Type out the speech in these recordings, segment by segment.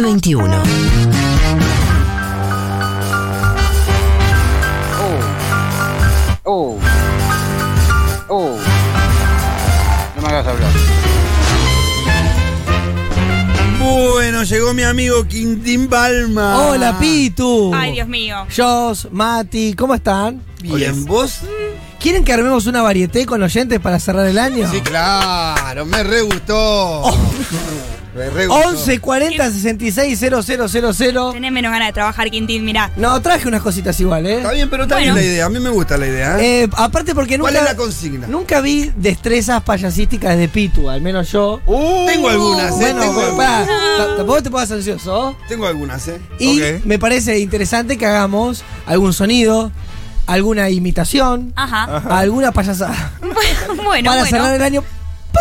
2021. Oh. Oh. No me hagas hablar. Bueno, llegó mi amigo Quintín Palma. Hola, Pitu. Ay, Dios mío. Jos, Mati, ¿cómo están? Bien, ¿vos? ¿Quieren que armemos una varieté con oyentes para cerrar el año? Sí, claro, me re gustó. Me re gustó. 11 40 66 000. Tenés menos ganas de trabajar, Quintín, mirá. No, traje unas cositas igual, ¿eh? Está bien, pero está bien Bueno. la idea. A mí me gusta la idea. ¿eh? Eh, aparte porque nunca. ¿Cuál es la consigna? Nunca vi destrezas payasísticas de Pitu, al menos yo. tengo algunas, ¿eh? Bueno, tengo, algunas. tampoco te pongas ansioso. tengo algunas, ¿eh? Y me parece interesante que hagamos algún sonido, alguna imitación, Ajá. alguna payasada. bueno, para cerrar bueno. el año.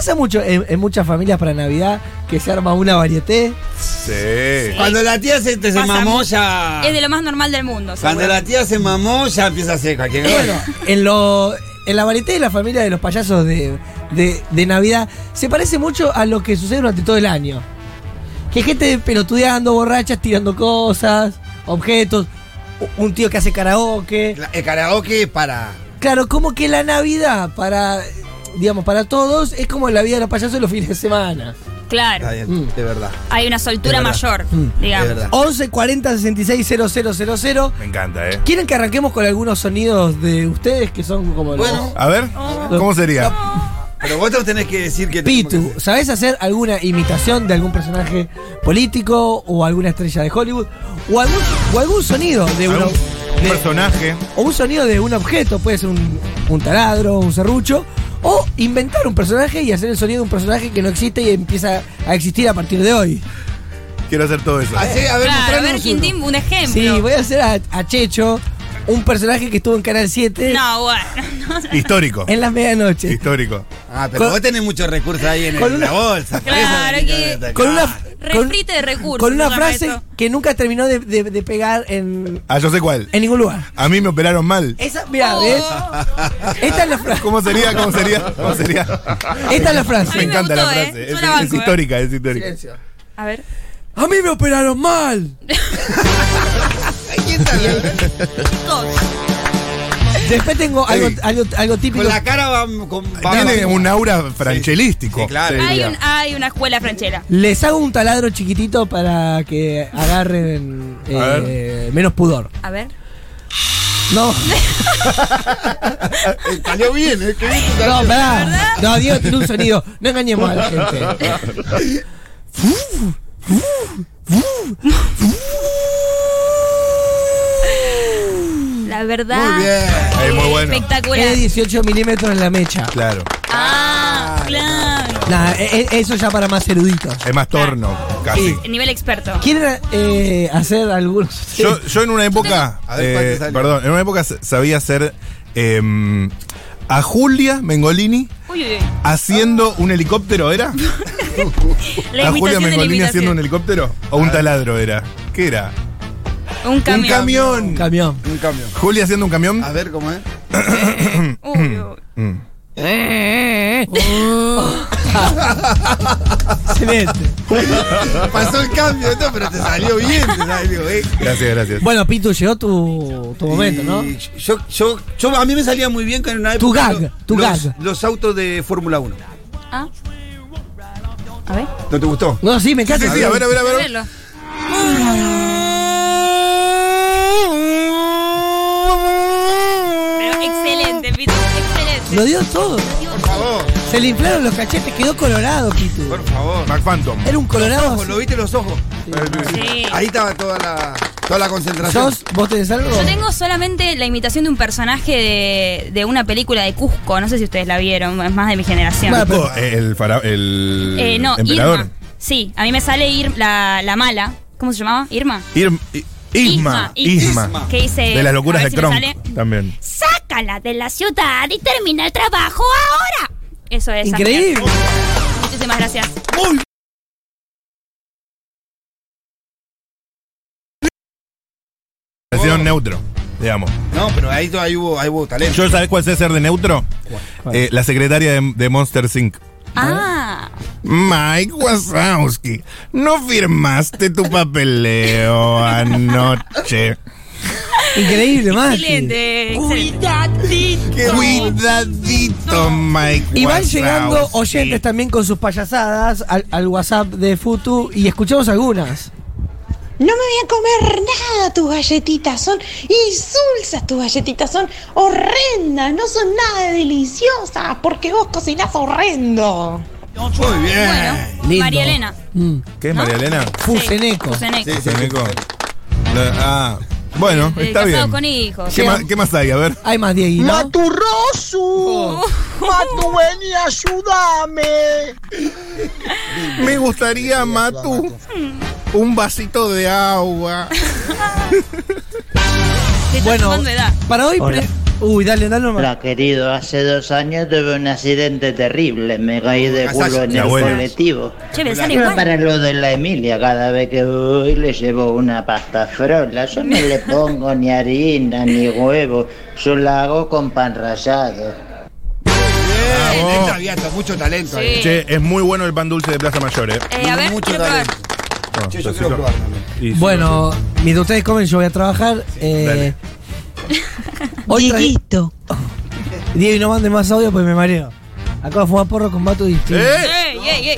Pasa mucho en, en muchas familias para Navidad que se arma una varieté. Sí. Cuando la tía se, te se mamó, ya. Es de lo más normal del mundo. Cuando la tía se mamó, ya empieza a hacer cualquier cosa. Bueno, en lo en la varieté de la familia de los payasos de, de, de Navidad se parece mucho a lo que sucede durante todo el año. Que hay gente pelotudeando, borrachas, tirando cosas, objetos, un tío que hace karaoke. La- El karaoke para. Claro, como que la Navidad para, digamos, para todos es como la vida de los payasos los fines de semana. Claro. Está bien, Mm. de verdad. Hay una soltura mayor, Mm. digamos. De verdad. 11 40 66 000. Me encanta, ¿eh? ¿Quieren que arranquemos con algunos sonidos de ustedes que son como los- Bueno. A ver, ¿cómo sería? Pero vos te tenés que decir que. Pitu, ¿sabés hacer alguna imitación de algún personaje político o alguna estrella de Hollywood? O algún, o algún sonido de un, ¿Algún- un de- personaje. o un sonido de un objeto, puede ser un, un taladro, un serrucho, o inventar un personaje y hacer el sonido de un personaje que no existe y empieza a existir a partir de hoy. Quiero hacer todo eso. Así, a ver, Claro, a ver, mostranos uno. Quintín, un ejemplo. Sí, voy a hacer a, a Checho, un personaje que estuvo en Canal 7 No, bueno. no. Histórico. en las medianoches. Histórico. Ah, pero Con- vos tenés muchos recursos ahí en, con el- una- la bolsa. Claro, que- Con una, Refrite de recursos. con una frase que nunca terminó de, de- de pegar en, Ah, yo sé cuál. en ningún lugar. A mí me operaron mal. Esa, mira, Oh. ¿ves? Esta es la frase. ¿Cómo sería? ¿Cómo sería? ¿Cómo sería? Esta es la A frase. mí Me me encanta la gustó, ¿eh? frase. Es, la banco, es ¿eh? histórica, es histórica. Silencio. A ver. A mí me operaron mal. Dos. Después tengo algo, algo, algo típico. Con la cara va. Con, va- Tiene va- un aura franchelístico. Sí, claro. Hay, un, hay una escuela franchera. Les hago un taladro chiquitito para que agarren eh, menos pudor. A ver. No, Salió bien, ¿eh? Bien no, pará. No, Diego tiene un sonido. No engañemos a la gente. La verdad. Muy bien. Es muy bueno. Espectacular. Es de 18 milímetros en la mecha. Claro. Ah, claro. Nah, e- e- eso ya para más eruditos. Es más torno, casi. Nivel experto. ¿Quieren eh, hacer algunos? Yo, yo en una época, A ver, ¿cuál te eh, perdón, en una época sabía hacer em, a Julia Mengolini Uy, uy, haciendo un helicóptero, ¿era? La ¿A Julia Mengolini haciendo un helicóptero? ¿O un taladro era? ¿Qué era? Un camión. Un camión. Camión. Un cambio. Julia haciendo un camión. A ver cómo es. Uy, uy. Excelente. Pasó el cambio, no, pero te salió bien. Te salió, ¿eh? Gracias, gracias. Bueno, Pitu, llegó tu, tu momento, ¿no? Yo, yo, yo, a mí me salía muy bien en una época. Tu gag, tu los, gag. Los autos de Fórmula 1. Ah. A ver. ¿No te gustó? No, sí, me encanta. Sí, sí, a ver, a ver, a ver. verlo. Pero Excelente. Lo dio todo. Por favor, Se le inflaron los cachetes, quedó colorado, Pitu. por favor. Mac Phantom. Era un colorado. ¿Lo viste los ojos? Sí. Ahí estaba toda la, toda la concentración. ¿Sos? ¿Vos tenés algo? Yo tengo solamente la imitación de un personaje de, de una película de Cusco. No sé si ustedes la vieron, es más de mi generación. Bueno, pero- el, fara- el Eh, no, emperador. Irma. Sí, a mí me sale Ir, la, la mala. ¿Cómo se llamaba? Irma. Irm- I- Isma, Isma, Isma. Que dice. De las locuras de si Kronk también. Sácala de la ciudad y termina el trabajo ahora. Eso es. Increíble. Muchísimas gracias. Versión neutro, digamos. No, pero ahí, ahí, hubo, ahí hubo talento. ¿Yo sabés cuál sé ser de neutro? ¿Cuál? Eh, la secretaria de, de Monster Inc. Ah, Mike Wazowski, no firmaste tu papeleo anoche. Increíble, Mati. Excelente, excelente. Cuidadito, Mike Y van llegando oyentes también con sus payasadas al, al WhatsApp de Futu y escuchamos algunas. No me voy a comer nada tus galletitas, son insulsas tus galletitas, son horrendas, no son nada deliciosas, porque vos cocinás horrendo. Muy bien. Bueno, Lindo. María Elena. Mm. ¿Qué es ¿No? María Elena? Fuseneco. Fuseneco. Sí, sí, Fuseneco. La- ah, bueno, Eh, está casado bien. con hijos. ¿Qué, más, qué más hay? A ver. Hay más, Dieguito. ¡Maturroso! ¡Matu, vení, ayúdame! Me gustaría, Matu, un vasito de agua. Bueno, para hoy. Pre- Uy, dale, dale nomás. Hola querido, hace dos años tuve un accidente terrible, me caí de culo en el colectivo. Che, me sale igual. para lo de la Emilia, cada vez que voy le llevo una pasta frola, yo no le pongo ni harina ni huevo, yo la hago con pan rallado. Bien, Bravo. abierta, mucho talento. Sí. ahí. Che, es muy bueno el pan dulce de Plaza Mayor, ¿eh? Eh, a ver, mucho quiero probar. talento. No, Che, yo quiero probar también. Y sí, Bueno, mientras ustedes comen, yo voy a trabajar. Eh, Dale. hoy traje- Dieguito. Diego, no manden más audio porque me mareo. Acabo de fumar porro con Matu y. ¡Eh! ¡Ey, ey, ey!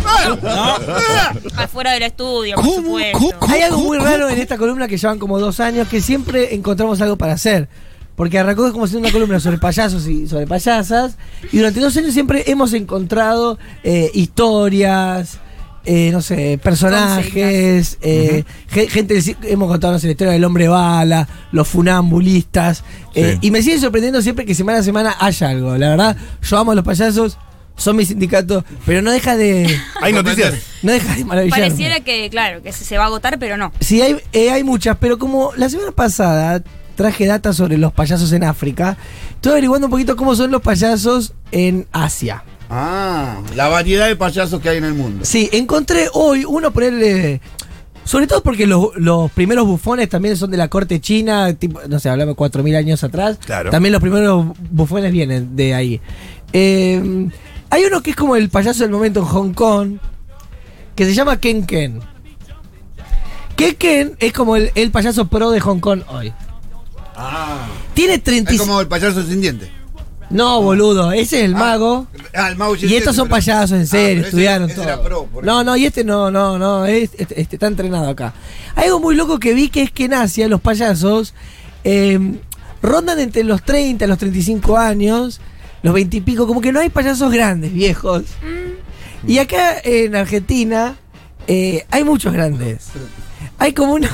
Afuera del estudio, por supuesto. Hay algo muy raro en esta columna que llevan como dos años que siempre encontramos algo para hacer. Porque arrancó como siendo una columna sobre payasos y sobre payasas. Y durante dos años siempre hemos encontrado eh, historias, eh, no sé, personajes, eh, ge- gente, hemos contado no sé, la historia del hombre bala, los funambulistas. eh, Sí. y me sigue sorprendiendo siempre que semana a semana haya algo. La verdad, yo amo a los payasos, son mi sindicato, pero no deja de. ¿Hay noticias? No deja de maravillarme. Pareciera que, claro, que se se va a agotar, pero no. Sí, hay, eh, hay muchas, pero como la semana pasada traje data sobre los payasos en África, estoy averiguando un poquito cómo son los payasos en Asia. Ah, la variedad de payasos que hay en el mundo. Sí, encontré hoy uno ponerle. Sobre todo porque los, los primeros bufones también son de la corte china, tipo, no sé, hablamos 4.000 años atrás. Claro. También los primeros bufones vienen de ahí. Eh, hay uno que es como el payaso del momento en Hong Kong, que se llama Ken Ken. Ken Ken es como el, el payaso pro de Hong Kong hoy. Ah, Tiene es 35... como el payaso sin dientes. No, boludo, ese es el mago. Ah, el mago Y estos son pero- payasos, en Ah, serio, estudiaron ese todo. era pro, por no, no, y este no, no, no, es- este, este está entrenado acá. Hay algo muy loco que vi que es que en Asia los payasos eh, rondan entre los 30 y los 35 años, los 20 y pico, como que no hay payasos grandes, viejos. Y acá en Argentina eh, hay muchos grandes. Hay como una...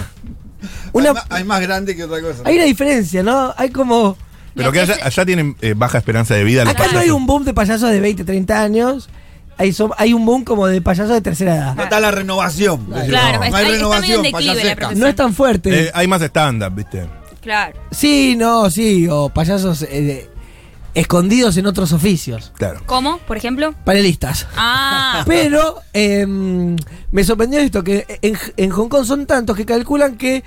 una Hay, más, hay más grande que otra cosa. hay una diferencia, ¿no? Hay como... Pero que allá, allá tienen eh, baja esperanza de vida. los Acá no hay payasos. un boom de payasos de 20, 30 años. Hay, son- hay un boom como de payasos de tercera edad. No está la renovación. Claro, no, está- hay está renovación, medio en declive la payasesca. profesión. No es tan fuerte. Eh, hay más stand-up, ¿viste? Claro. sí, no, sí. O payasos eh, de- escondidos en otros oficios. Claro. ¿Cómo, por ejemplo? Panelistas. Ah, Pero em, me sorprendió esto, que en, en Hong Kong son tantos que calculan que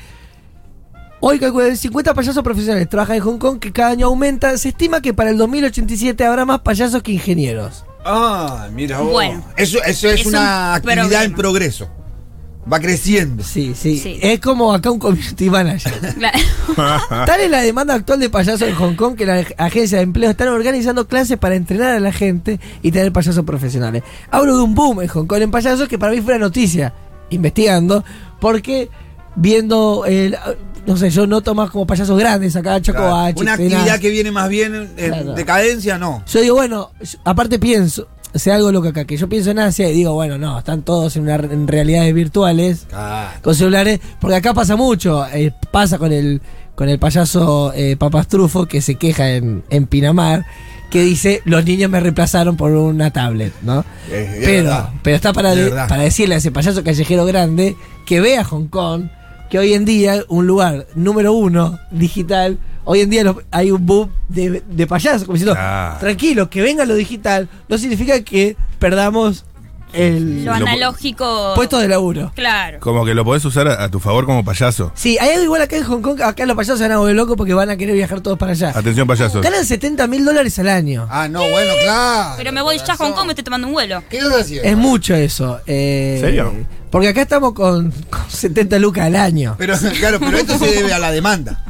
hoy calculan 50 payasos profesionales trabajan en Hong Kong, que cada año aumenta. Se estima que para el 2087 habrá más payasos que ingenieros. Ah, mira vos. Bueno. eso, eso es, Es una un actividad problema. en progreso. Va creciendo. Sí, sí, Sí. Es como acá un community manager. claro. Tal es la demanda actual de payasos en Hong Kong que las agencias de empleo están organizando clases para entrenar a la gente y tener payasos profesionales. Hablo de un boom en Hong Kong en payasos que para mí fue una noticia, investigando, porque viendo, el, no sé, yo noto más como payasos grandes acá, Claro. Chocobachi, Una actividad que viene más bien en, Claro. decadencia, no. Yo digo, bueno, yo- aparte pienso, sea algo loco acá, que yo pienso en Asia y digo, bueno, no, están todos en, una, en realidades virtuales con celulares, porque acá pasa mucho, eh, pasa con el con el payaso eh, Papastrufo que se queja en, en Pinamar, que dice, los niños me reemplazaron por una tablet, ¿no? Es- es pero, verdad. pero está para, de- para decirle a ese payaso callejero grande que vea Hong Kong, que hoy en día un lugar número uno digital, hoy en día los- hay un boom de, de payasos, como diciendo, tranquilo, que venga lo digital, no significa que perdamos el Lo Lo- analógico. puesto de laburo. Claro. Como que lo podés usar a, a tu favor como payaso. Sí, hay algo igual acá en Hong Kong, acá los payasos se van a volver locos porque van a querer viajar todos para allá. Atención, payasos. Ganan 70 mil dólares al año. Ah, no, bueno, claro. Pero me voy ya a Hong Kong, me estoy tomando un vuelo. ¿Qué estás haciendo? Es mucho eso. Eh, ¿Serio? Porque acá estamos con, con 70 lucas al año. Pero, claro, pero esto se debe a la demanda.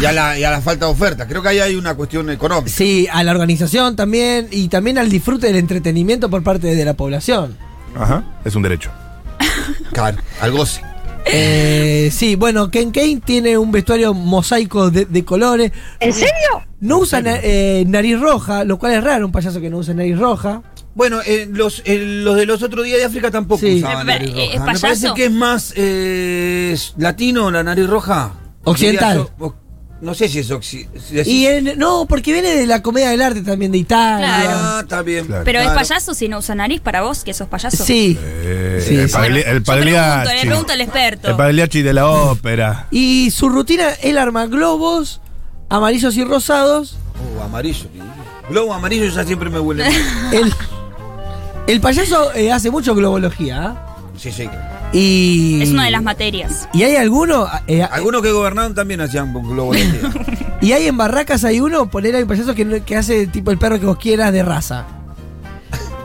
Y a la, y a la falta de oferta. Creo que ahí hay una cuestión económica. Sí, a la organización también y también al disfrute del entretenimiento por parte de la población. Ajá. Es un derecho. Claro, al goce. Eh, sí, bueno, Ken Kane tiene un vestuario mosaico de, de colores. ¿En serio? No usa na- eh, nariz roja, lo cual es raro, un payaso que no use nariz roja. Bueno, eh, los, eh, los de los otros días de África tampoco Sí. usaban nariz eh, ¿es roja. Me parece que es más eh, latino la nariz roja. Occidental. Diría no sé si es occidental. Y en- no, porque viene de la comedia del arte también de Italia. Claro. Ah, está bien. Claro. Pero Claro. es payaso si no usa nariz para vos, que sos payaso. Sí. Eh, Sí, el, sí. el pregunto, le pregunto al experto. El pagliacci de la ópera. Y su rutina, él arma globos amarillos y rosados. Oh, amarillo. Globo amarillo ya siempre me huele. mal. El, el payaso eh, hace mucho globología. ¿ah? Sí, sí. Y. Es una de las materias. Y hay alguno. eh, Algunos que gobernaron también hacían globo y hay en Barracas hay uno, poner hay payaso que, no- que hace tipo el perro que vos quieras de raza.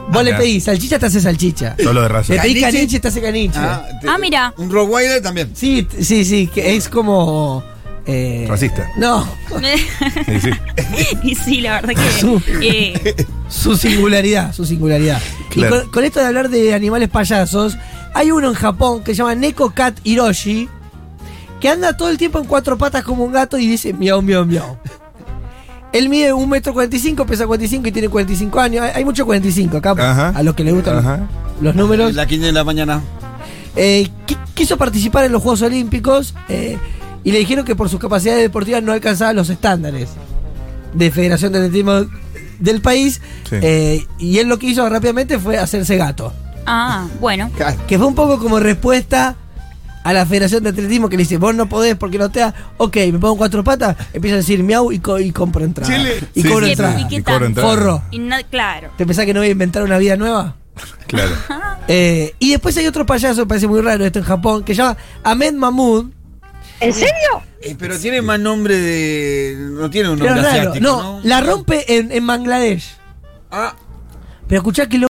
Vos Ah, le mirá. pedís salchicha, te hace salchicha. Solo de raza. Le pedís ¿Caniche? caniche, te hace caniche. Ah, mira. Un Rottweiler también. Sí, t- sí, sí, que es como. eh, Racista. No, Sí, sí. y sí, la verdad que. Su- eh, su singularidad, su singularidad. Claro. Y con, con esto de hablar de animales payasos, hay uno en Japón que se llama Neko Cat Hiroshi, que anda todo el tiempo en cuatro patas como un gato y dice miau, miau, miau. Él mide 1,45 metro, 45, pesa 45 y tiene 45 años. Hay, hay mucho 45 acá, Ajá. a los que les gustan Ajá. los números. La 15 de la mañana. Eh, qui- quiso participar en los Juegos Olímpicos eh, y le dijeron que por sus capacidades deportivas no alcanzaba los estándares de Federación de Atletismo del país. Sí. eh, y él lo que hizo rápidamente fue hacerse gato. Ah, bueno. Que fue un poco como respuesta a la Federación de Atletismo que le dice, vos no podés porque no te da. Ok, me pongo cuatro patas, empieza a decir miau y, co- y compro entrada. Chile. Y Sí, cobro sí, entrada. ¿Y qué Y tal? cobro entrada. Forro. Y claro. ¿Te pensás que no voy a inventar una vida nueva? Claro. Eh, y después hay otro payaso, me parece muy raro esto en Japón, que se llama Ahmed Mahmoud. ¿En serio? Eh, pero tiene más nombre de. No tiene un nombre asiático. No, No, la rompe en, en Bangladesh. Ah, Pero escuchá que lo